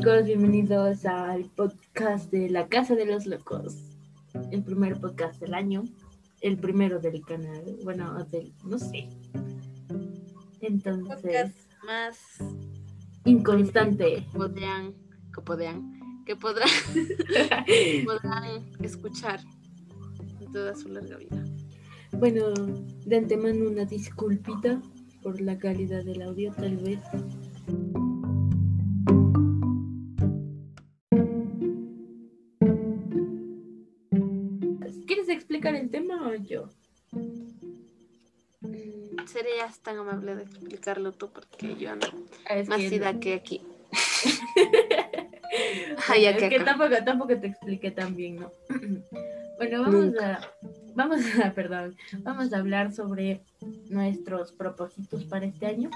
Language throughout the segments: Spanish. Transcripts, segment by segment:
chicos, bienvenidos al podcast de La Casa de los Locos. El primer podcast del año, el primero del canal, bueno, del, no sé. Entonces, podcast más inconstante. que podrían, que podrían, que podrán, podrán escuchar en toda su larga vida. Bueno, de antemano una disculpita por la calidad del audio, tal vez. El tema o yo? Mm, Serías tan amable de explicarlo tú porque yo ando Ah, es más que- ida que aquí. Ay, es que tampoco, tampoco te expliqué tan bien, ¿no? bueno, vamos Nunca. a, vamos a, perdón, vamos a hablar sobre nuestros propósitos para este año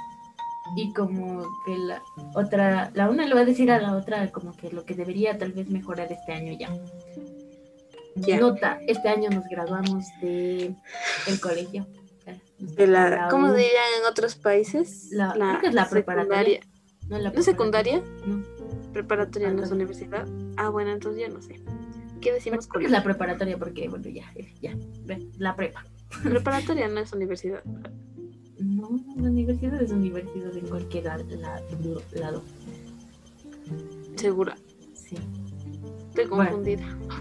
y como que la otra, la una le va a decir a la otra como que lo que debería tal vez mejorar este año ya. Ya. Nota, este año nos graduamos de el colegio. eh, De la, ¿Cómo dirían en otros países? La- creo que es la preparatoria. No, la ¿No es secundaria? No, Preparatoria no es universidad. Ah, bueno, entonces ya no sé. ¿Qué decimos es la preparatoria porque, bueno, ya, ya, ve, la prepa. Preparatoria no es universidad. No, la universidad es universidad en cualquier la- la- lado. Segura. Sí. Estoy confundida. Bueno,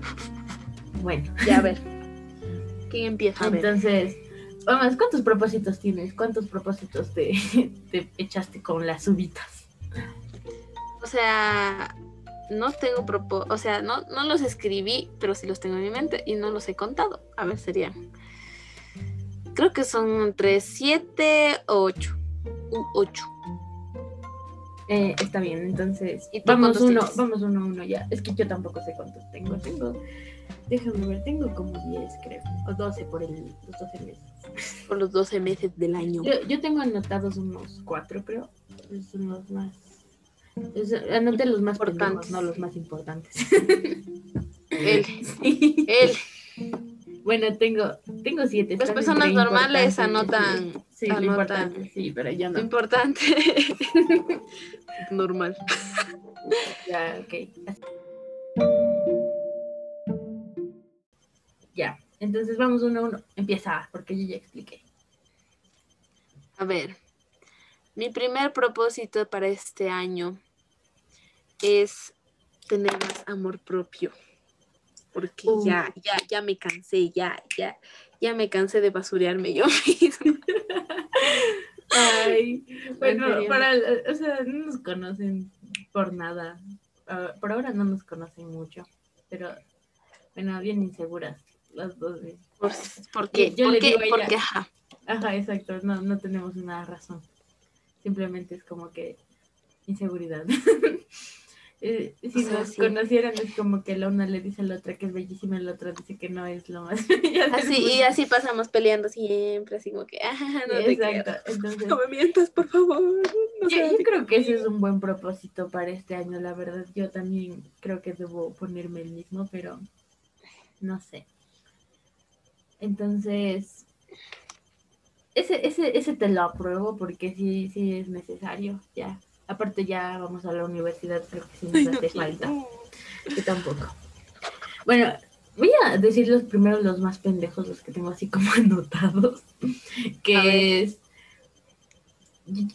Ya, a ver. ¿Quién empieza? A ver. entonces, vamos, ¿cuántos propósitos tienes? ¿Cuántos propósitos te, te echaste con las uvitas? O sea, no tengo propósitos. O sea, no, no los escribí, pero sí los tengo en mi mente y no los he contado. A ver, serían. Creo que son entre 7 o 8. Un 8. Eh, está bien, entonces, ¿Y vamos uno, tienes? vamos uno a uno ya. Es que yo tampoco sé cuántos tengo. Tengo, déjame ver, tengo como 10 creo, o 12 por el, los 12 meses. Por los 12 meses del año. Yo, yo tengo anotados unos 4, pero son los más... es- anoté los más Importantes. no los más importantes. Él. Sí. Él. Bueno, tengo, tengo siete. Las personas normales anotan. Sí, sí, lo anotan importante, sí, pero yo Lo no. importante. Normal. Ya, ok. Entonces vamos uno a uno. Empieza, porque yo ya expliqué. A ver, mi primer propósito para este año es tener más amor propio. Porque Uh. ya, ya, ya me cansé, ya, ya, ya me cansé de basurearme yo misma. Ay, bueno, para, o sea, no nos conocen por nada. Ah, por ahora no nos conocen mucho, pero bueno, bien inseguras las dos. ¿eh? Por, ¿por qué? Yo ¿Por le qué? digo a ella- Porque, ajá. Ajá, exacto, no, no tenemos una razón. Simplemente es como que inseguridad. Eh, si O sea, nos sí. conocieran es como que la una le dice a la otra que es bellísima y la otra dice que no es lo más bella Así, y así pasamos peleando siempre, así como que, ah, no te. Exacto, entonces No me mientas, por favor. No yo, yo creo que ese es un buen propósito para este año, la verdad. Yo también creo que debo ponerme el mismo, pero no sé. Entonces, ese, ese, ese te lo apruebo porque sí, sí es necesario, ya. Aparte ya vamos a la universidad, creo que sí Ay, nos no hace quiero. falta. Yo tampoco. Bueno, voy a decir los primeros, los más pendejos, los que tengo así como anotados. Que es.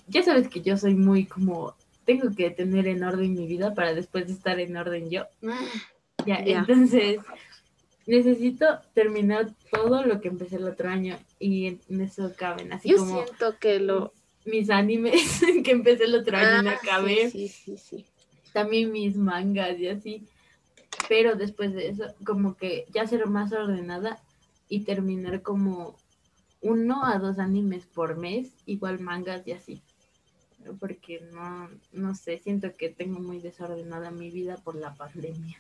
Ya sabes que yo soy muy como. Tengo que tener en orden mi vida para después estar en orden yo. Ah, Ya, Ya. entonces. Necesito terminar todo lo que empecé el otro año y en eso caben, así Yo como siento que lo. mis animes que empecé el otro año y no Ah, acabé sí, sí, sí, sí. también mis mangas y así. Pero después de eso, como que ya ser más ordenada y terminar como uno a dos animes por mes, igual mangas y así. Porque no, no sé, siento que tengo muy desordenada mi vida por la pandemia.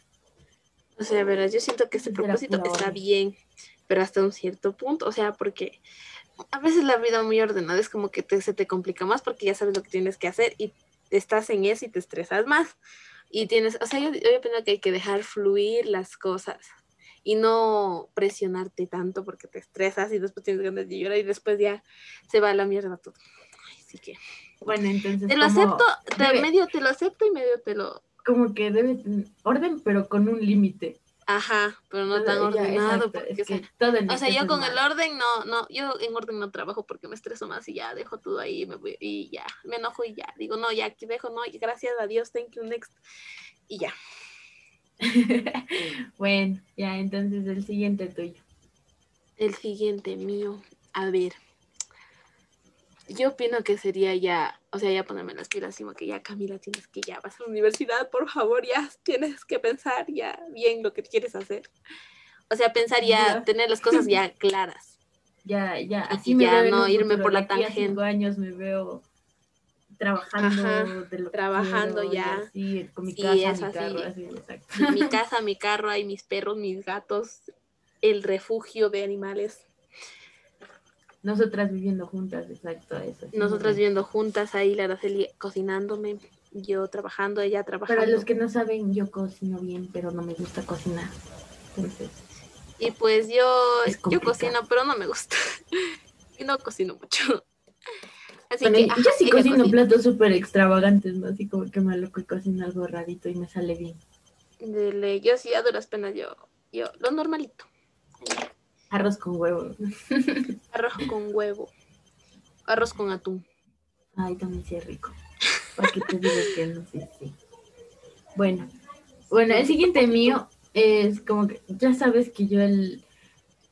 O sea, verás, yo siento que este propósito está bien, pero hasta un cierto punto. O sea, porque a veces la vida muy ordenada es como que te- se te complica más porque ya sabes lo que tienes que hacer y estás en eso y te estresas más. Y tienes, o sea, yo, yo pienso que hay que dejar fluir las cosas y no presionarte tanto porque te estresas y después tienes ganas de llorar y después ya se va a la mierda todo. Ay, sí que. Bueno, entonces. Te lo acepto, te- medio te lo acepto y medio te lo. Como que debe tener orden, pero con un límite. Ajá, pero no tan ordenado. exacto, porque, es o sea, O yo con el orden no, no, yo en orden no trabajo porque me estreso más y ya dejo todo ahí y me voy y ya, me enojo y ya, digo, no, ya aquí dejo, no, y gracias a Dios, thank you, next. Y ya. bueno, ya, entonces el siguiente tuyo. El siguiente mío, a ver. Yo opino que sería ya, o sea, ya ponerme las pilas, como que ya Camila tienes que ya vas a la universidad, por favor, ya tienes que pensar ya bien lo que quieres hacer. O sea, pensar ya, Ya. tener las cosas ya claras. Ya, ya, así me ya veo no irme futuro. por la a cinco tangente. años me veo trabajando Ajá, de lo que trabajando quiero ya. así, con mi Sí, casa, es mi así. carro, así, exacto. mi casa, mi carro, hay mis perros, mis gatos, el refugio de animales. Nosotras viviendo juntas, exacto, eso. Nosotras viviendo juntas, ahí la Araceli cocinándome, yo trabajando, ella trabajando. Para los que no saben, yo cocino bien, pero no me gusta cocinar. Entonces, Y pues yo, yo cocino, pero no me gusta. y no cocino mucho. Así bueno, que, yo ajá, sí cocino cocina. platos súper extravagantes, ¿no? Así como que me loco y cocino algo rarito y me sale bien. Yo sí a duras penas, yo, yo, lo normalito. Arroz con huevo. Arroz con huevo, arroz con atún. Ay, también sí es rico. Para que te que no sé, sí. Bueno, bueno, el siguiente mío es como que ya sabes que yo el,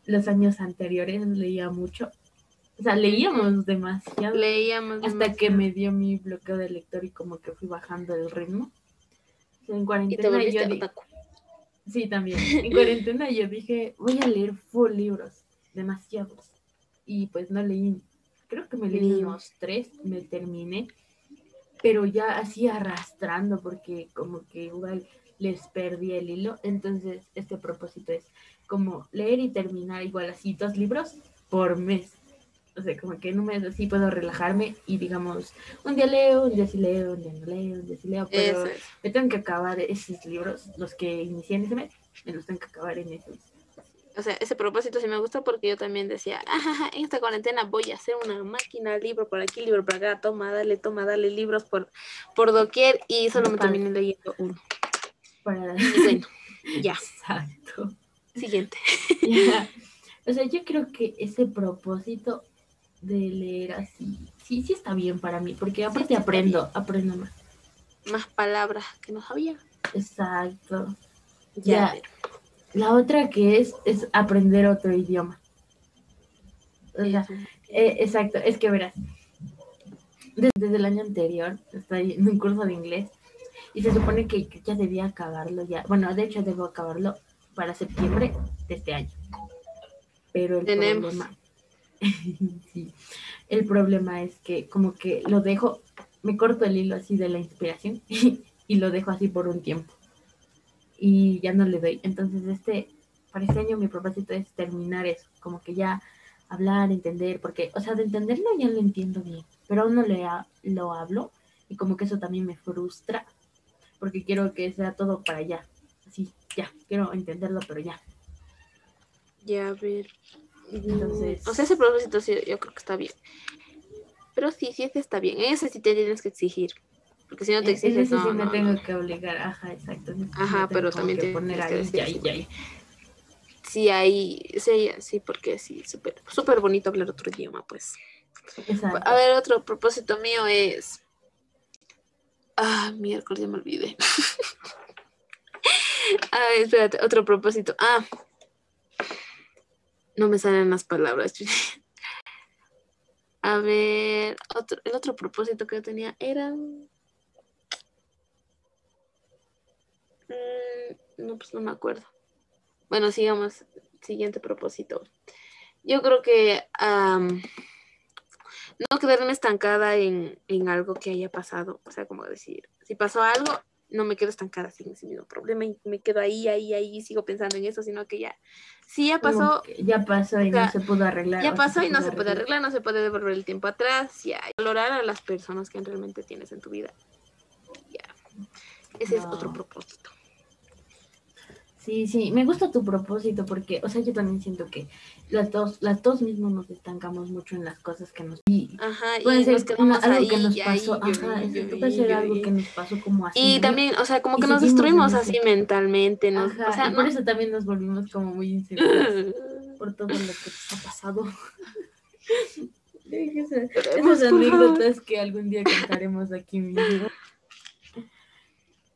los años anteriores leía mucho. O sea, leíamos demasiado. Leíamos. hasta que me dio mi bloqueo de lector y como que fui bajando el ritmo. O sea, en Y te cuarentena yo otaku. Sí, también. En cuarentena yo dije, voy a leer full libros, demasiados. Y pues no leí, creo que me leí unos tres, me terminé, pero ya así arrastrando porque como que igual les perdí el hilo. Entonces, este propósito es como leer y terminar igual así dos libros por mes. O sea, como que en un mes así puedo relajarme y digamos, un día leo, un día sí leo, un día no leo, un día sí leo, pero es. me tengo que acabar esos libros, los que inicié en ese mes, me los tengo que acabar en ese mes. O sea, ese propósito sí me gusta porque yo también decía, "Ajaja, en esta cuarentena voy a hacer una máquina, libro por aquí, libro por acá, toma, dale, toma, dale, libros por, por doquier y solo me terminé leyendo uno. Para... Y bueno, ya, Exacto. siguiente. O sea, yo creo que ese propósito de leer así, sí, sí está bien para mí, porque aparte sí aprendo, aprendo más. Más palabras que no sabía. Exacto. Ya. La otra que es, es aprender otro idioma. O sea. Eh, exacto, es que verás, desde, desde el año anterior estoy en un curso de inglés y se supone que ya debía acabarlo ya. Bueno, de hecho debo acabarlo para septiembre de este año. Pero el Tenemos. problema, sí, el problema es que como que lo dejo, me corto el hilo así de la inspiración y lo dejo así por un tiempo y ya no le doy. Entonces este, para este año mi propósito es terminar eso, como que ya hablar, entender, porque, o sea, de entenderlo ya lo entiendo bien, pero aún no le lo hablo y como que eso también me frustra, porque quiero que sea todo para allá, así, ya, quiero entenderlo, pero ya. Ya, a ver. Entonces- O sea, ese propósito sí, yo creo que está bien. Pero sí, sí, ese está bien. En ese sí te tienes que exigir. Porque si no te en exiges, ese no, sí me no, tengo no. que obligar, ajá, exacto. Ajá, me tengo pero también que tienes poner que ahí, ya, ya, como Sí, ahí, sí, sí, porque sí, súper súper bonito hablar otro idioma, pues. exacto. A ver, otro propósito mío es. Ah, miércoles, ya me olvidé. A ver, espérate, otro propósito. Ah, no me salen las palabras. A ver, otro, el otro propósito que yo tenía era. Mm, no, pues no me acuerdo. Bueno, sigamos. Siguiente propósito. Yo creo que no quedarme estancada en, en algo que haya pasado. O sea, como decir, si pasó algo, no me quedo estancada sin ese mismo problema y me quedo ahí, ahí, ahí y sigo pensando en eso, sino que ya, si ya pasó, ya pasó y o sea, no se pudo arreglar. ya sí pasó y no se puede arreglar, no se puede devolver el tiempo atrás, ya, valorar a las personas que realmente tienes en tu vida. Ya. Ese es otro propósito. Sí, sí, me gusta tu propósito porque, o sea, yo también siento que las dos, las dos mismos nos estancamos mucho en las cosas que nos... Y Ajá, puede y ser nos quedamos algo ahí, que nos pasó, ahí, ajá, y exacto, ahí, puede ser algo que nos pasó como así. Y también, o sea, como que nos destruimos ese- así mentalmente, ¿no? Ajá, o sea, y por no. eso también nos volvimos como muy inseguros por todo lo que nos ha pasado. Esas, anécdotas que algún día contaremos aquí mismo.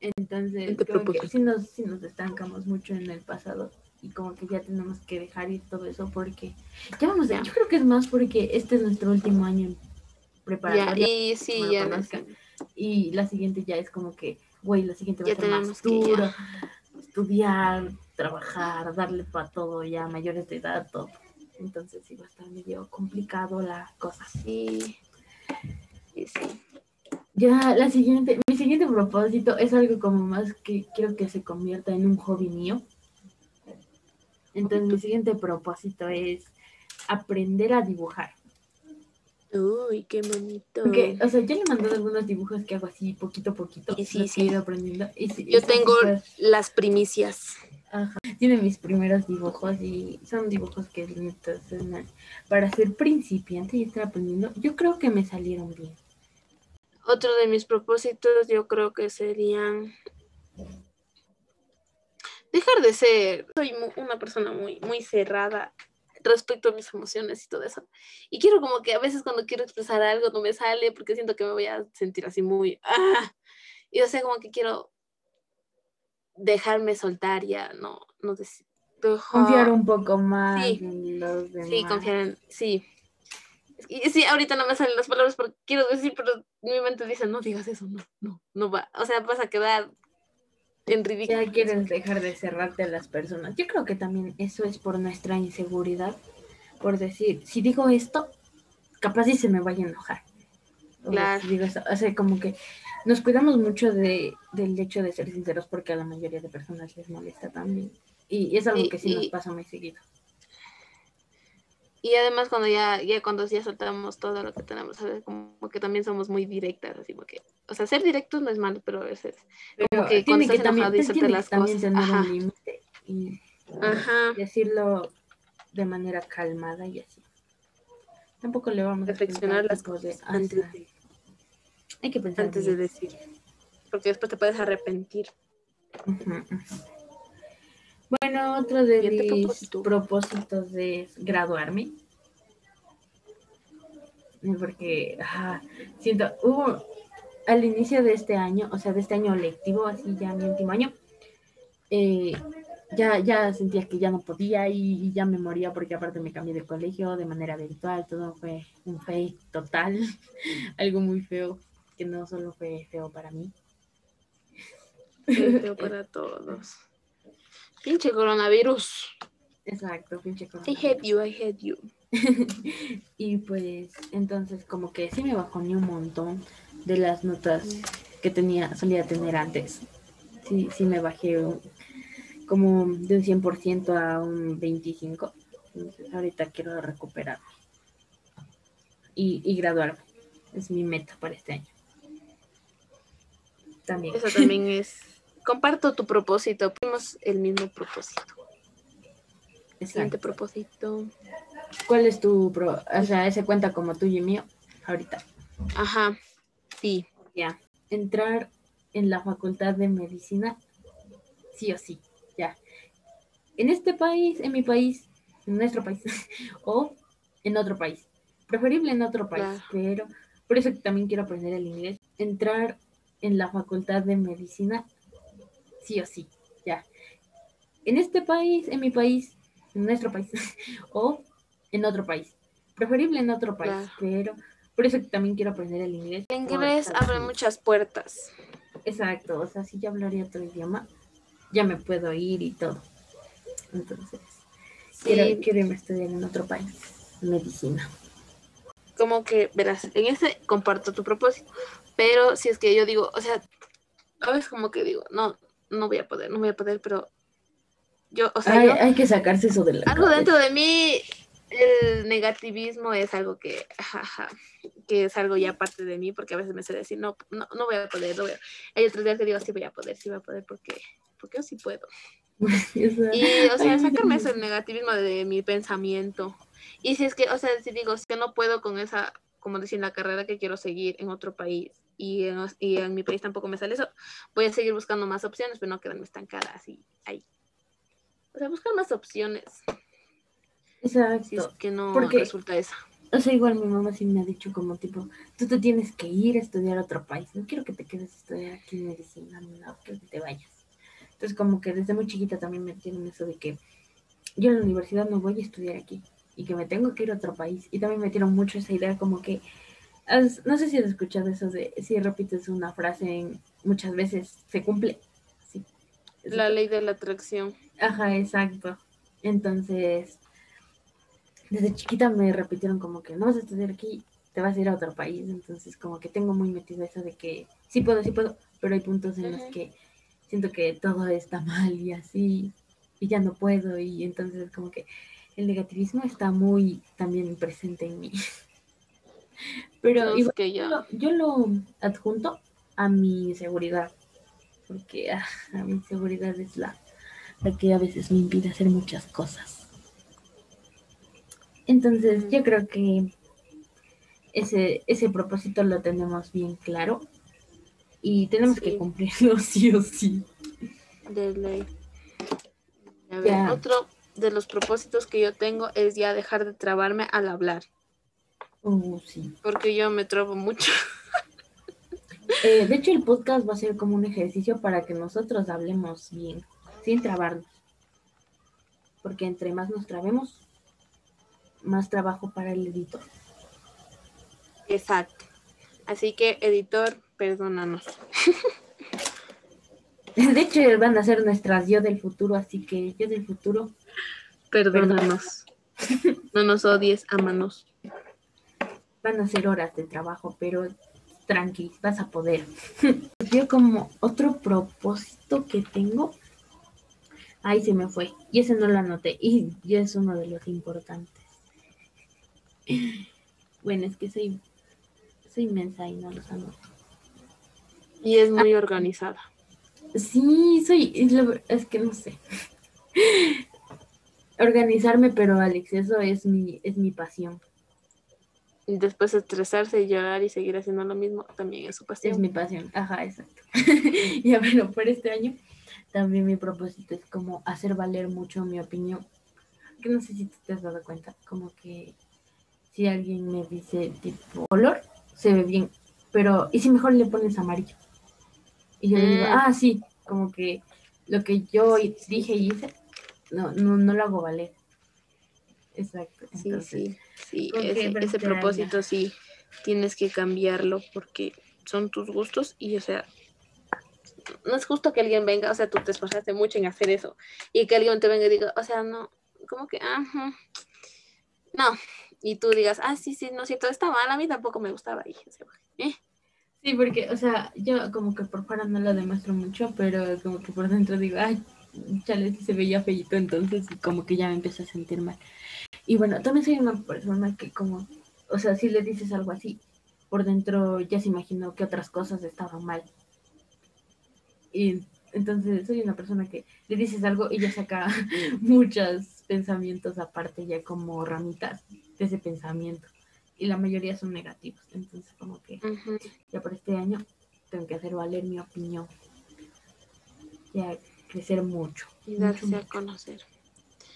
Entonces, que propuse. sí nos, sí nos estancamos mucho en el pasado y como que ya tenemos que dejar ir todo eso porque ya vamos Ya. yo creo que es más porque este es nuestro último año en Ya, preparatoria y sí, y la siguiente ya es como que, güey, la siguiente va Ya a ser más duro, estudiar, trabajar, darle para todo ya, mayores de edad, todo. Entonces sí va a estar medio complicado la cosa. Sí. Sí, sí. Ya, la siguiente, mi siguiente propósito es algo como más que quiero que se convierta en un hobby mío. Entonces mi siguiente propósito es aprender a dibujar. Uy, qué bonito. O sea, yo le he mandado algunos dibujos que hago así poquito a poquito. Sí, sí, sí. he ido aprendiendo. Y Yo tengo las primicias. Ajá. Tiene mis primeros dibujos y son dibujos que entonces, para ser principiante y estar aprendiendo, yo creo que me salieron bien. Otro de mis propósitos yo creo que serían dejar de ser, soy una persona muy, muy cerrada respecto a mis emociones y todo eso. Y quiero como que a veces cuando quiero expresar algo no me sale porque siento que me voy a sentir así muy... ah. Y o sea, como que quiero dejarme soltar ya, no, no decir... Confiar un poco más Sí. en los demás. Sí, confiar en, sí. Y sí, ahorita no me salen las palabras porque quiero decir, pero mi mente dice, no digas eso, no, no, no va. O sea, vas a quedar en ridículo. Ya quieres dejar de cerrarte a las personas. Yo creo que también eso es por nuestra inseguridad, por decir, si digo esto, capaz y se me vaya a enojar. O Claro. si digo esto, o sea, como que nos cuidamos mucho de, del hecho de ser sinceros porque a la mayoría de personas les molesta también. Y es algo que sí nos pasa muy seguido. Y además cuando ya, ya cuando ya soltamos todo lo que tenemos, ¿sabes? Como que también somos muy directas, así como que, o sea, ser directos no es malo, pero a veces, Pero que tiene cuando que también, y las también cosas. tener Ajá. un límite y decirlo de manera calmada y así. Tampoco le vamos a reflexionar las cosas antes de, Hay que pensar antes de decir, porque después te puedes arrepentir. Ujú. Bueno, otro de mis propósito. propósitos es graduarme. Porque ajá, siento, hubo al inicio de este año, o sea, de este año lectivo, así ya mi último año, eh, ya, ya sentía que ya no podía y, y ya me moría porque aparte me cambié de colegio de manera virtual, todo fue un fake total, algo muy feo, que no solo fue feo para mí. Qué feo para todos. Pinche coronavirus. Exacto, pinche I coronavirus. hate you, I hate you. y pues entonces como que sí me bajoné un montón de las notas que tenía, solía tener antes. Sí, sí me bajé un- como de un 100% a un 25%. Entonces ahorita quiero recuperarme y, y graduarme. Es mi meta para este año. También. Eso también es. Comparto tu propósito. Tenemos el mismo propósito. Siguiente Exacto. propósito. ¿Cuál es tu pro? O sea, ese cuenta como tuyo y mío ahorita. Ajá. Sí. Ya. Entrar en la facultad de medicina, sí o sí, ya. En este país, en mi país, en nuestro país, o en otro país. Preferible en otro país, Claro. pero por eso también quiero aprender el inglés. Entrar en la facultad de medicina, sí o sí, ya. En este país, en mi país, en nuestro país, o en otro país. Preferible en otro país, Claro. pero por eso también quiero aprender el inglés. El inglés abre muchas puertas. Exacto, o sea, si yo hablaría otro idioma, ya me puedo ir y todo. Entonces, quiero, Sí, quiero irme a estudiar en otro país, medicina. como que, verás, en ese comparto tu propósito. Pero si es que yo digo, o sea, a veces como que digo, no, no voy a poder, no voy a poder, pero yo, o sea, Hay, yo, hay que sacarse eso de la algo cabeza. dentro de mí, el negativismo es algo que, jaja, que es algo ya parte de mí, porque a veces me sé decir, no, no, no voy a poder, no voy a... Hay otros días que digo, sí voy a poder, sí voy a poder, porque, porque yo sí puedo. Esa- Y, o sea, sacarme Dios. ese negativismo de mi pensamiento. Y si es que, o sea, si digo, es que no puedo con esa, como decir, la carrera que quiero seguir en otro país y en, y en mi país tampoco me sale eso, voy a seguir buscando más opciones, pero no quedarme estancada así, ahí. O sea, buscar más opciones, si es Exacto. que no Porque- resulta esa. O sea, igual mi mamá sí me ha dicho como tipo, tú te tienes que ir a estudiar a otro país. No quiero que te quedes a estudiar aquí en medicina, no, quiero que te vayas. Entonces como que desde muy chiquita también me tienen eso de que yo en la universidad no voy a estudiar aquí y que me tengo que ir a otro país. Y también me metieron mucho esa idea como que, has- no sé si has escuchado eso de, si repites una frase en- muchas veces, se cumple. Sí. La ley de la atracción. Ajá, exacto. Entonces, desde chiquita me repitieron como que no vas a estudiar aquí, te vas a ir a otro país. Entonces, como que tengo muy metido eso de que sí puedo, sí puedo, pero hay puntos en los que siento que todo está mal y así, y ya no puedo. Y entonces, como que el negativismo está muy también presente en mí. Pero igual que yo lo, yo lo adjunto a mi seguridad, porque ah, a mi seguridad es la, la que a veces me impide hacer muchas cosas. Entonces, yo creo que ese, ese propósito lo tenemos bien claro y tenemos que cumplirlo sí o sí. de ley. A ver, Ya. otro de los propósitos que yo tengo es ya dejar de trabarme al hablar, Oh, sí. porque yo me trabo mucho. Eh, de hecho, el podcast va a ser como un ejercicio para que nosotros hablemos bien, sin trabarnos. Porque entre más nos trabemos, más trabajo para el editor. Exacto. Así que, editor, perdónanos. De hecho, van a ser nuestras yo del futuro, así que yo del futuro, Perdónanos. No nos odies, ámanos. Van a ser horas de trabajo, pero tranqui, vas a poder. Yo como otro propósito que tengo, ahí se me fue, y ese no lo anoté, y ya es uno de los importantes. Bueno, es que soy, soy inmensa y no los anoto. Y es muy organizada. Sí, soy, es, lo- es que no sé. Organizarme, pero al exceso es mi, es mi pasión. Y después estresarse y llorar y seguir haciendo lo mismo también es su Es pasión. mi pasión, ajá, exacto. ya bueno, por este año también mi propósito es como hacer valer mucho mi opinión. Que no sé si te has dado cuenta, como que si alguien me dice tipo color, se ve bien, pero ¿y si mejor le pones amarillo? Y yo le digo, Mm. ah, sí, como que lo que yo dije y hice, no, no, no lo hago valer. Exacto. Entonces, sí, sí. Que Ese, ese propósito sí tienes que cambiarlo porque son tus gustos y, o sea, no es justo que alguien venga, o sea, tú te esforzaste mucho en hacer eso y que alguien te venga y diga, o sea, no, como que, ajá, no, y tú digas, ah, sí, sí, no es cierto, está mal, a mí tampoco me gustaba y, eh, Sí, porque, o sea, yo como que por fuera no lo demuestro mucho, pero como que por dentro digo, ay, chale, sí se veía feíto, entonces como que ya me empiezo a sentir mal. Y bueno, también soy una persona que como, o sea, si le dices algo así, por dentro ya se imaginó que otras cosas estaban mal. Y entonces soy una persona que le dices algo y ya saca muchos pensamientos aparte, ya como ramitas de ese pensamiento. Y la mayoría son negativos. Entonces como que ya por este año tengo que hacer valer mi opinión. Ya crecer mucho. y mucho, darse a mucho. conocer.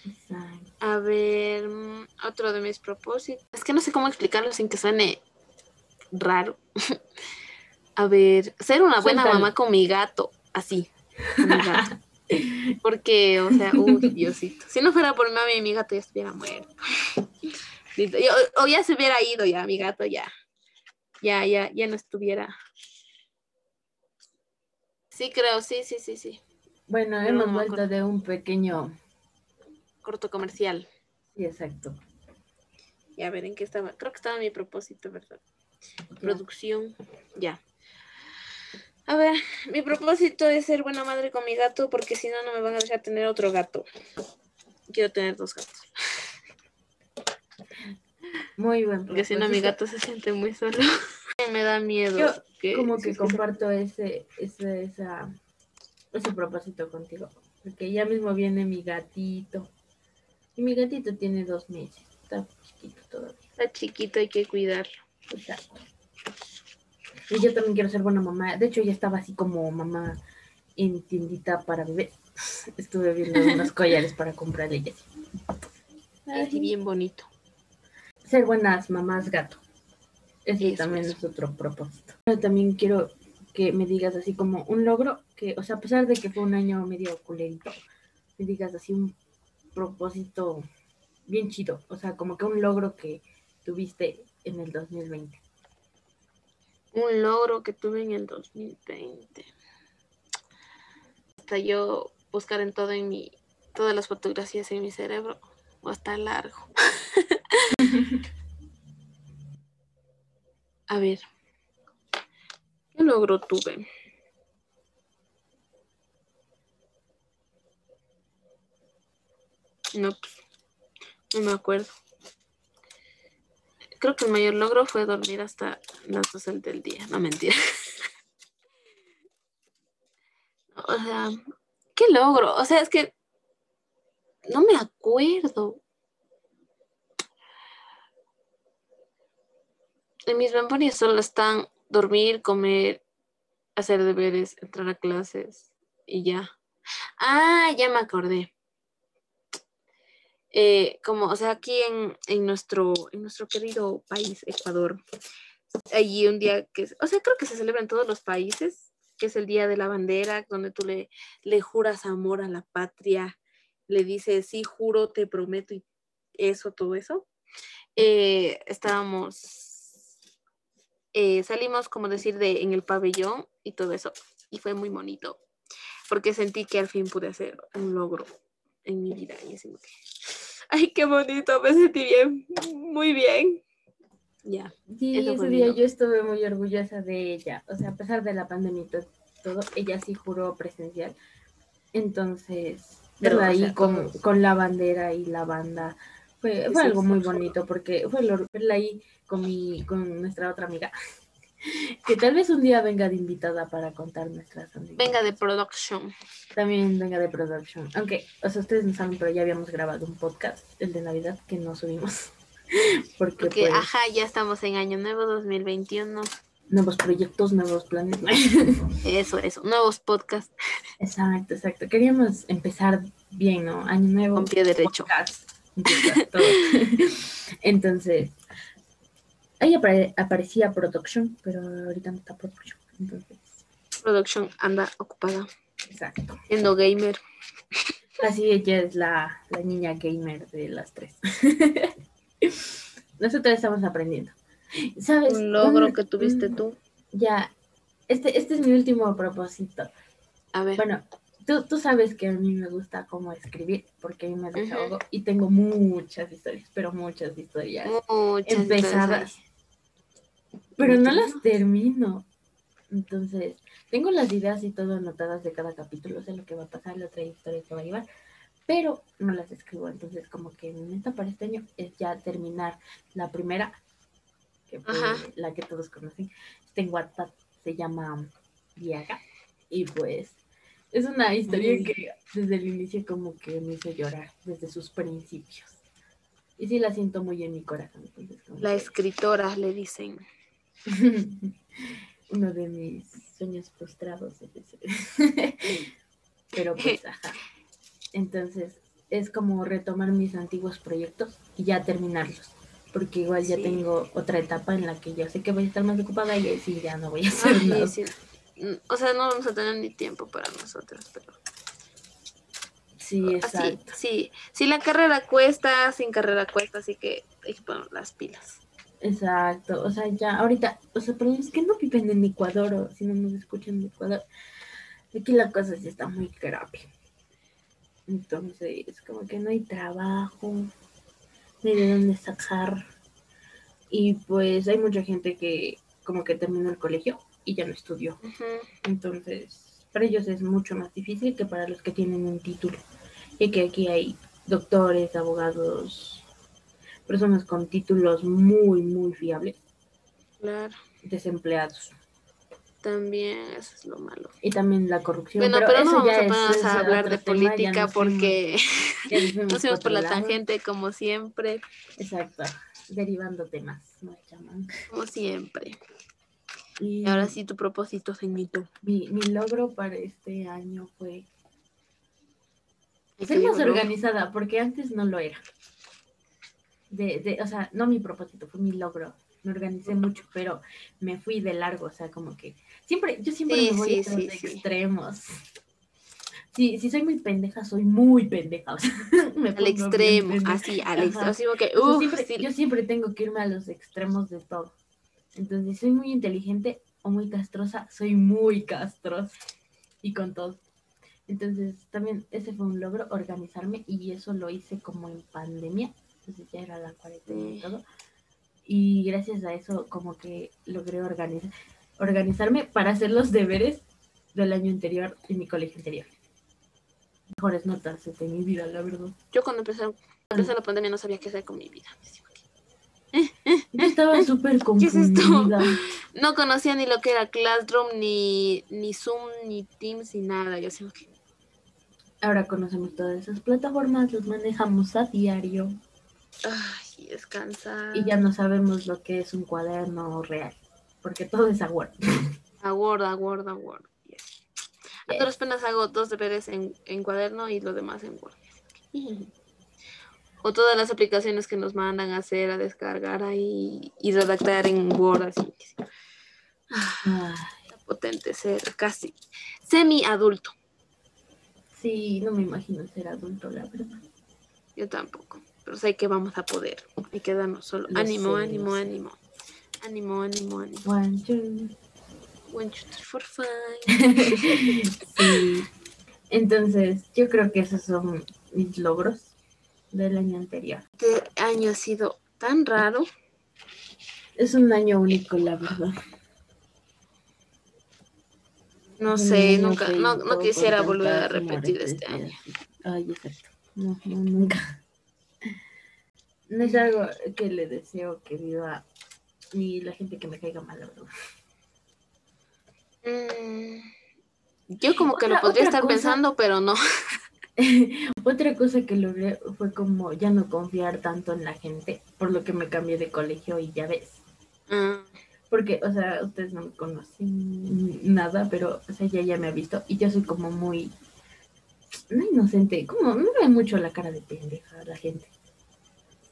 Exacto. A ver, mm, otro de mis propósitos. Es que no sé cómo explicarlo sin que suene raro. A ver, ser una buena Suéltalo. mamá con mi gato, así. con mi gato. Porque, o sea, uy, Diosito. Si no fuera por mi mami, mi gato ya estuviera muerto. O, o ya se hubiera ido ya, mi gato ya. Ya, ya, ya no estuviera. Sí, creo, sí, sí, sí, sí. Bueno, hemos no vuelto de un pequeño... Corto comercial. Sí, exacto. Y a ver en qué estaba. Creo que estaba mi propósito, ¿verdad? Ya. producción. Ya. A ver, mi propósito es ser buena madre con mi gato porque si no, no me van a dejar tener otro gato. Quiero tener dos gatos. Muy buen Porque si no, mi propósito. gato se siente muy solo. me da miedo. Yo Como que comparto ese, ese, esa, ese propósito contigo. Porque ya mismo viene mi gatito. Y mi gatito tiene dos meses. Está chiquito todavía. Está chiquito, hay que cuidarlo. Exacto. Y yo también quiero ser buena mamá. De hecho, ya estaba así como mamá en tiendita para bebé. Estuve viendo unos collares para comprarle y así. Así bien bonito. Ser buenas mamás gato. Ese Eso, también eso. es otro propósito. Pero también quiero que me digas así como un logro que, o sea, a pesar de que fue un año medio culerito, me digas así un propósito bien chido. O sea, como que un logro que tuviste en el 2020. Un logro que tuve en el 2020. Hasta yo buscar en todo en mi, todas las fotografías en mi cerebro. Va a estar largo. A ver. ¿Qué logro tuve? No, pues, no me acuerdo. Creo que el mayor logro fue dormir hasta las 12 del día. No mentira. O sea, ¿qué logro? O sea, es que no me acuerdo. En mis memorias solo están dormir, comer, hacer deberes, entrar a clases y ya. Ah, ya me acordé. Eh, como, o sea, aquí en, en nuestro, en nuestro querido país, Ecuador, allí un día que, o sea, creo que se celebra en todos los países, que es el Día de la Bandera, donde tú le, le juras amor a la patria, le dices, sí, juro, te prometo, y eso, todo eso. Eh, estábamos, eh, salimos, como decir, de, en el pabellón y todo eso, y fue muy bonito, porque sentí que al fin pude hacer un logro en mi vida, y así que, ay, qué bonito, me sentí bien, muy bien. Ya. Sí, ese día yo estuve muy orgullosa de ella. O sea, a pesar de la pandemia y to- todo, ella sí juró presencial. Entonces, Pero, ahí sea, con, con la bandera y la banda fue, fue Sí, algo sí, muy bonito porque fue verla ahí con, mi, con nuestra otra amiga. Que tal vez un día venga de invitada para contar nuestras anécdotas. Venga de production. También venga de production. Aunque, o sea, ustedes no saben, pero ya habíamos grabado un podcast, el de Navidad, que no subimos. Porque, Porque, pues, ajá, ya estamos en Año Nuevo 2021. nuevos proyectos, nuevos planes. Eso, eso. Nuevos podcasts exacto, exacto. Queríamos empezar bien, ¿no? Año nuevo. con pie derecho. podcast. Entonces, ahí apare- aparecía Production, pero ahorita no está Production. Entonces, Production anda ocupada. exacto. Siendo gamer. Así ella es la, la niña gamer de las tres. Nosotros estamos aprendiendo. ¿Sabes? Un logro Un- que tuviste un- tú. Ya, este, este es mi último propósito. A ver. Bueno, tú, tú sabes que a mí me gusta como escribir, porque a mí me desahogo y tengo muchas historias, pero muchas historias. Muchas empezadas. Pero no las termino. Entonces, tengo las ideas y todo anotadas de cada capítulo, sé lo que va a pasar, la trayectoria que va a llevar, pero no las escribo. Entonces, como que mi meta para este año es ya terminar la primera, que fue Ajá. la que todos conocen. Está en WhatsApp, se llama Viaga. Y pues, es una historia Uy. que desde el inicio como que me hizo llorar, desde sus principios. Y sí la siento muy en mi corazón. entonces La que- escritora le dicen. uno de mis sueños frustrados. Pero pues, ajá. Entonces, es como retomar mis antiguos proyectos y ya terminarlos. Porque igual ya Sí. tengo otra etapa en la que yo sé que voy a estar más ocupada y sí ya no voy a hacer Ay, nada. sí. Mm, O sea, no vamos a tener ni tiempo para nosotras, pero Sí, así, exacto. sí. Si la carrera cuesta, sin carrera cuesta, así que hay que poner las pilas. Exacto. O sea, ya ahorita, o sea, pero es que no viven en Ecuador o si no nos escuchan en Ecuador. Aquí la cosa sí está muy grave. Entonces, como que no hay trabajo, ni de dónde sacar. Y pues hay mucha gente que como que terminó el colegio y ya no estudió. Entonces, para ellos es mucho más difícil que para los que tienen un título. Y que aquí hay doctores, abogados, personas con títulos muy, muy fiables, Claro. desempleados. también, eso es lo malo. Y también la corrupción. Bueno, pero, pero, no vamos a es- ponernos es a hablar de política porque nos fuimos por la lado. tangente como siempre, Exacto, derivando temas, ¿no, chamán? como siempre. Y ahora sí tu propósito, ceñito. mi, mi logro para este año fue ¿Qué ser más organizada, porque antes no lo era. De, de, o sea, no mi propósito, fue mi logro. Me organicé mucho, pero me fui de largo, o sea, como que siempre, yo siempre Sí, me voy sí, a los sí, extremos. Si, si soy muy pendeja, soy muy pendeja. o sea, me Al extremo, así, al extremo, así que, siempre- Yo siempre tengo que irme a los extremos de todo. Entonces, soy muy inteligente o muy castrosa, soy muy castrosa. Y con todo. Entonces, también ese fue un logro, organizarme, y eso lo hice como en pandemia. Entonces ya era la cuarentena y todo. Y gracias a eso, como que logré organizar, organizarme para hacer los deberes del año anterior en mi colegio anterior. Mejores notas de mi vida, la verdad. yo cuando empecé, cuando empezó la pandemia no sabía qué hacer con mi vida. Así como que Yo estaba súper confundida. No conocía ni lo que era Classroom, ni, ni Zoom, ni Teams, ni nada. Yo como que, Ahora conocemos todas esas plataformas, los manejamos a diario ay, descansar. y ya no sabemos lo que es un cuaderno real, porque todo es a Word. A Word, a Word, a Word. yes. A Yes. todas penas hago dos deberes en, en cuaderno y lo demás en Word. O todas las aplicaciones que nos mandan a hacer, a descargar ahí y redactar en Word, así. Ay, Está potente ser casi semi-adulto. sí, no me imagino ser adulto, la verdad. Yo tampoco. Pero sé que vamos a poder. Hay que darnos solo. Lo ánimo, sé, ánimo, sé. ánimo. Ánimo, ánimo, ánimo. One, two. One, two, three, four, five. sí. Entonces, yo creo que esos son mis logros del año anterior. Este año ha sido tan raro. Es un año único, la verdad. No sé, año nunca, no, no quisiera volver a repetir este año. Ay, exacto. No, no, nunca. No es algo que le deseo que viva ni la gente que me caiga mal, la verdad. Mm, yo como que Otra- lo podría estar cosa- pensando, pero no. Otra cosa que logré fue como ya no confiar tanto en la gente, por lo que me cambié de colegio y ya ves. Ah, Porque, o sea, ustedes no me conocen nada, pero, o sea, ya, ya me ha visto y yo soy como muy, no inocente, como me ve mucho la cara de pendeja la gente.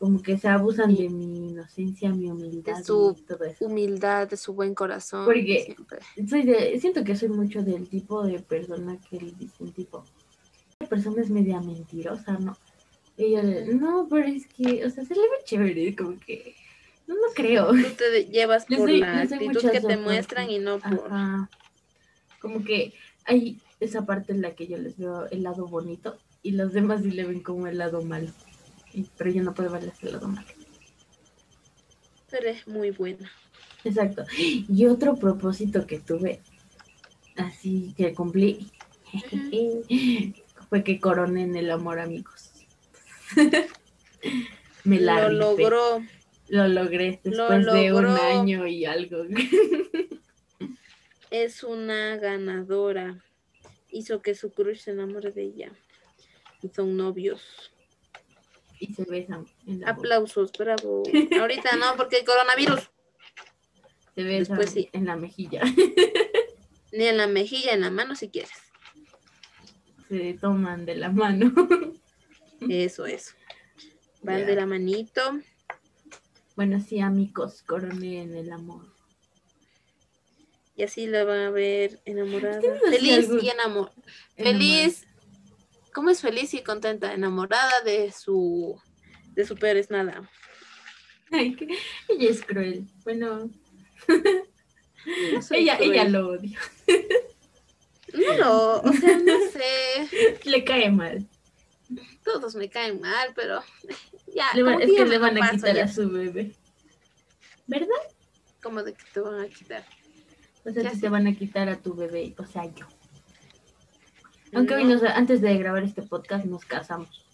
Como que se abusan Sí. de mi inocencia, mi humildad De su y todo eso. humildad, de su buen corazón. Porque- siempre. Soy de, siento que soy mucho del tipo de persona que le dicen tipo, la persona es media mentirosa, ¿no? Y yo le, no, pero es que, o sea, se le ve chévere, como que, no, no creo. Tú te llevas por doy- la actitud que te muestran y no por... Ajá. Como que hay esa parte en la que yo les veo el lado bonito y los demás sí le ven como el lado malo. Y- pero yo no puedo verles el lado malo. Pero es muy buena. Exacto. Y otro propósito que tuve, así que cumplí, fue que coroné en el amor, amigos. Me la Lo logró. Lo logré Lo después de un año y algo. Es una ganadora. Hizo que su crush se enamore de ella. Y son novios. Y se besan boca. Aplausos, bravo. Ahorita no, porque hay coronavirus. Se besan Después sí. en la mejilla. Ni en la mejilla, en la mano si quieres. Se toman de la mano. Eso, eso. Van Ya. de la manito. Bueno, sí, amigos, coroné en el amor. Y así la van a ver enamorada. ¿Ustedes hacían Feliz algún- y enamorada. Enamorada. Feliz. ¿Cómo es feliz y contenta? Enamorada de su de su peor es nada. Ay, que ella es cruel. Bueno, No ella, cruel. ella lo odia. No, lo- o sea, no sé. Le cae mal. Todos me caen mal, pero ya. Es que le van a quitar ya. a su bebé. ¿Verdad? Como de que te van a quitar. O sea, Ya si sé. te van a quitar a tu bebé, o sea, yo. Aunque hoy No. nos- antes de grabar este podcast nos casamos.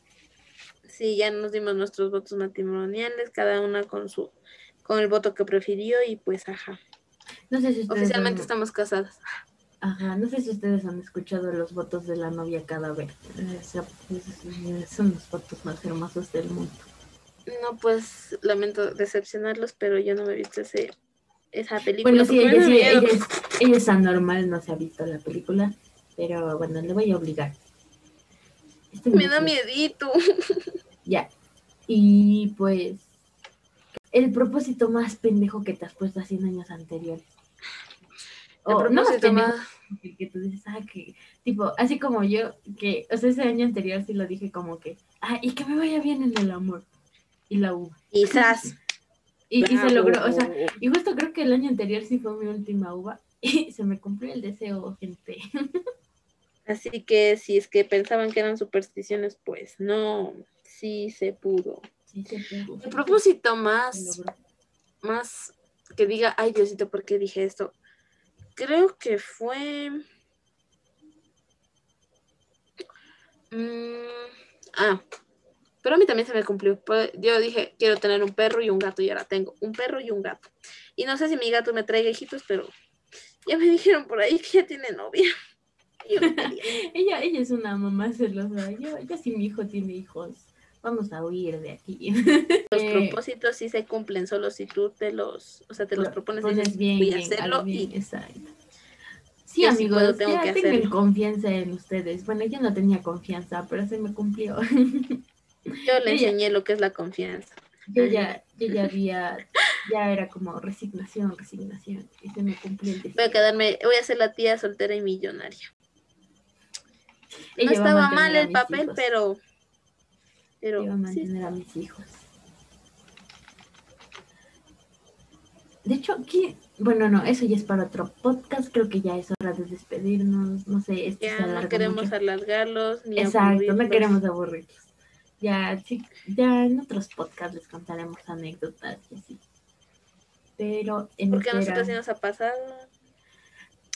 Sí, ya nos dimos nuestros votos matrimoniales, cada una con su con el voto que prefirió y pues ajá. No sé si Oficialmente han- estamos casadas. Ajá, no sé si ustedes han escuchado los votos de la novia cadáver. Eh, se- es- Son los votos más hermosos del mundo. No, pues lamento decepcionarlos, pero yo no me he visto ese, esa película. Bueno, sí, ella, sí, ella, es, ella es anormal, no se ha visto la película, pero bueno, le voy a obligar. Este Me da miedito. Ya. Y pues, el propósito más pendejo que te has puesto así en años anteriores. El O, no más pendejo, más- que, que tú dices, ah, que, tipo, así como yo, que, o sea, ese año anterior sí lo dije como que, ah, y que me vaya bien en el amor. Y la uva. Quizás. Y, y se logró, o sea, y justo creo que el año anterior sí fue mi última uva y se me cumplió el deseo, gente. Así que si es que pensaban que eran supersticiones, pues no, sí se pudo. Sí, se pudo. El propósito más, más que diga, ay Diosito, ¿por qué dije esto? Creo que fue... Mm, ah, pero a mí también se me cumplió. Pues, Yo dije, quiero tener un perro y un gato y ahora tengo un perro y un gato. Y no sé si mi gato me traiga hijitos, pero ya me dijeron por ahí que ya tiene novia. Ella, ella es una mamá celosa. Yo, yo si mi hijo tiene hijos, vamos a huir de aquí. Los Eh, propósitos sí se cumplen solo si tú te los, o sea, te los Pro- propones y dices, bien, voy a hacerlo bien, y exacto. Sí, Yo sí amigos, puedo, tengo ya que tengan hacerlo. confianza en ustedes. Bueno, yo no tenía confianza, pero se me cumplió. yo le Ella- enseñé lo que es la confianza. yo ya, yo ya había, ya era como resignación, resignación, y se me cumplió el Voy a quedarme, voy a ser la tía soltera y millonaria. No estaba mal el papel, hijos. pero, pero va a sí, mantener a mis hijos. De hecho, ¿qué? Bueno, no, eso ya es para otro podcast. Creo que ya es hora de despedirnos. No sé, esto ya no queremos mucho. alargarlos ni Exacto, no queremos aburrirlos. Ya, sí, ya en otros podcasts les contaremos anécdotas y así. Pero en Porque a nosotros sí nos ha pasado.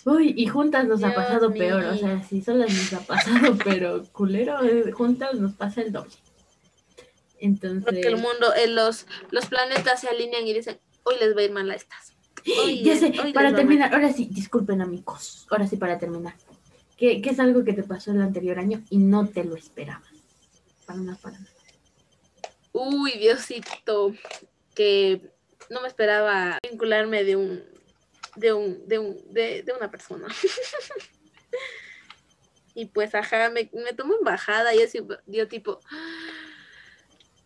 Uy, y juntas nos ha pasado peor, o sea, sí solas nos ha pasado, pero culero, eh, juntas nos pasa el doble. Entonces, Porque el mundo, eh, los, los planetas se alinean y dicen, hoy les va a ir mal a estas. Hoy, ya sé, hoy para va mal". terminar, ahora sí, disculpen amigos, ahora sí para terminar. ¿Qué, qué es algo que te pasó el anterior año y no te lo esperabas? Para nada, para nada. Uy, Diosito, que no me esperaba vincularme de un, de un, de un, de, de una persona. y pues, ajá, me, me tomó en bajada y así dio tipo,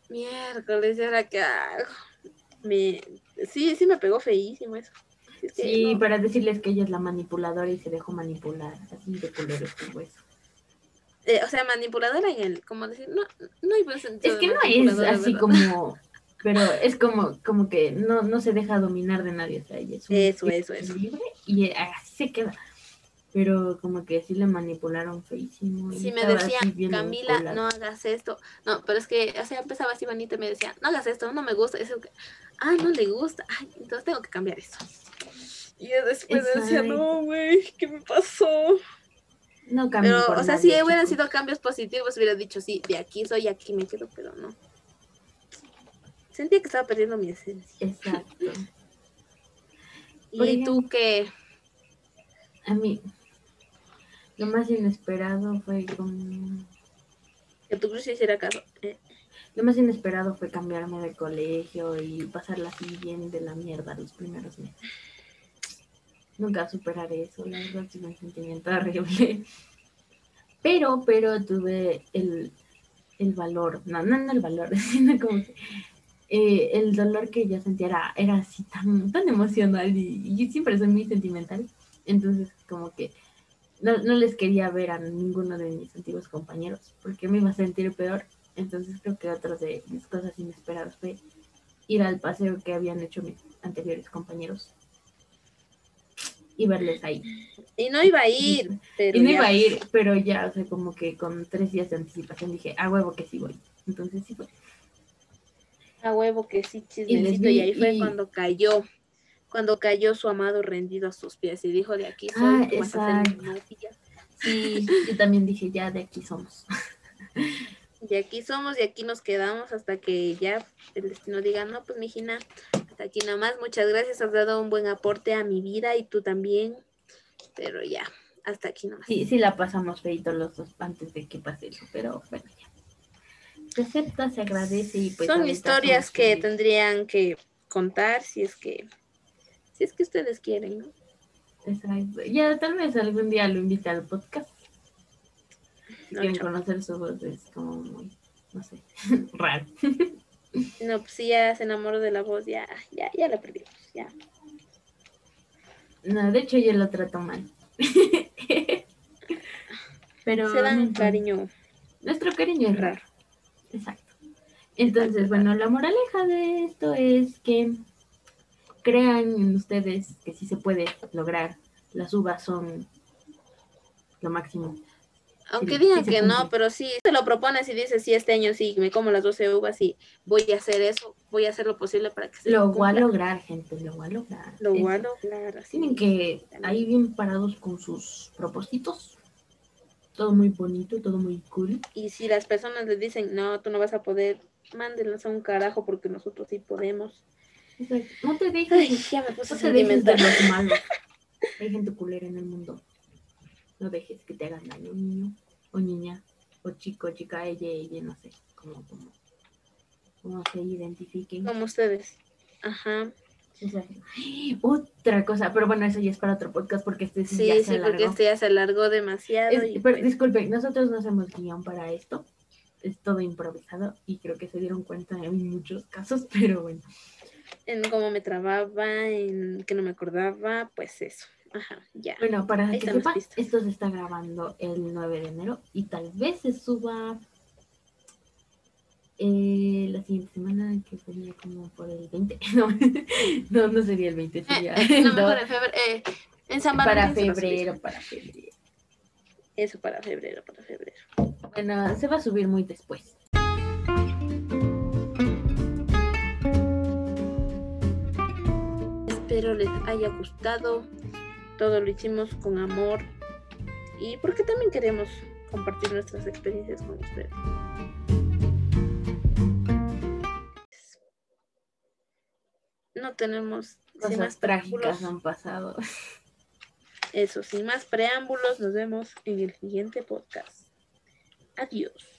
miércoles, ¿y ahora qué hago? Me, sí, sí me pegó feísimo eso. Sí, es que Sí, no. para decirles que ella es la manipuladora y se dejó manipular, así de culero estuvo eso. Eh, o sea, manipuladora en el, como decir, no, no hay buen sentido. Es que no es así ¿verdad? como, pero es como, como que no, no se deja dominar de nadie, o sea, ella es un Eso, eso, eso. libre y así se queda. Pero como que sí le manipularon feísimo. y Si me decía, Camila, vinculada. no hagas esto. No, pero es que, o sea, empezaba así bonito y me decía, no hagas esto, no me gusta. Eso que, ah, no le gusta. Ay, entonces tengo que cambiar eso. Y yo después decía, no, güey, ¿qué me pasó? No cambió Pero, o sea, si hubieran sido cambios positivos, hubiera dicho, sí, de aquí soy, aquí me quedo, pero no. Sentía que estaba perdiendo mi esencia. Exacto. ¿Y tú qué? A mí, lo más inesperado fue como... Que tu cruz hiciera caso. Eh, Lo más inesperado fue cambiarme de colegio y pasarla así bien de la mierda los primeros meses. Nunca superaré eso, la verdad es un sentimiento horrible. Pero, pero tuve el, el valor, no, no, no el valor, sino como que eh, el dolor que yo sentía era, era así tan, tan emocional y, y yo siempre soy muy sentimental. Entonces, como que no, no les quería ver a ninguno de mis antiguos compañeros porque me iba a sentir peor. Entonces creo que otra de mis cosas inesperadas fue ir al paseo que habían hecho mis anteriores compañeros y verles ahí. Y no iba a ir, pero Y no ya. iba a ir, pero ya, o sea, como que con tres días de anticipación dije, a huevo que sí voy. Entonces sí fue. A huevo que sí, chismecito. Y, ahí fue y- cuando cayó, cuando cayó su amado rendido a sus pies y dijo, de aquí soy, tú vas a mi novia. Sí, yo también dije, ya de aquí somos. Y aquí somos y aquí nos quedamos hasta que ya el destino diga, no, pues mijina, Hasta aquí nomás, muchas gracias, has dado un buen aporte a mi vida y tú también, pero ya, hasta aquí nomás. Sí, sí la pasamos feito los dos antes de que pase eso, pero bueno, ya. Se acepta, se agradece y pues... Son historias que tendrían que contar si es que, si es que ustedes quieren, ¿no? Exacto. Ya tal vez algún día lo invite al podcast. Si No, quieren chao. conocer su voz es como muy, no sé, raro. No, pues si ya se enamoró de la voz, ya, ya, ya la perdimos, ya. No, de hecho yo lo trato mal. Pero Se dan importa. cariño Nuestro cariño es raro. Exacto. Entonces, bueno, la moraleja de esto es que crean en ustedes que sí se puede lograr. Las uvas son lo máximo. Aunque Sí, digan sí que no, pero si te lo propones y dices, sí, este año sí, me como las 12 uvas y voy a hacer eso, voy a hacer lo posible para que se Lo voy a lograr, gente, lo voy a lograr. Lo voy a lograr. Tienen que ahí bien parados con sus propósitos. Todo muy bonito, todo muy cool. Y si las personas les dicen, no, tú no vas a poder, mándenlos a un carajo porque nosotros sí podemos. Exacto. No te dejes, Ay, ya me puse no te dejes de los malos. Hay gente culera en el mundo. No dejes que te hagan daño, niño o niña o chico, chica, ella, ella, no sé cómo, cómo, cómo se identifiquen. Como ustedes. Ajá. Exacto. Otra cosa, pero bueno, eso ya es para otro podcast porque este sí, Sí, ya sí, se porque este ya se alargó demasiado. Es- y pero pues, disculpen, nosotros no hacemos guion para esto. Es todo improvisado y creo que se dieron cuenta en muchos casos, pero bueno. en cómo me trababa, en que no me acordaba, pues eso. Ajá, ya. Bueno, para Ahí que sepan, esto se está grabando el 9 de enero y tal vez se suba eh, la siguiente semana, que sería como por el 20. No, no, no sería el 20, sería Eh, no, mejor 2. en febrero. eh, en San para Valentín febrero, para febrero. Eso para febrero, para febrero. Bueno, se va a subir muy después. Espero les haya gustado. Todo lo hicimos con amor. Y porque también queremos compartir nuestras experiencias con ustedes. No tenemos sin Cosas más trágicas han pasado. Eso, sin más preámbulos, nos vemos en el siguiente podcast. Adiós.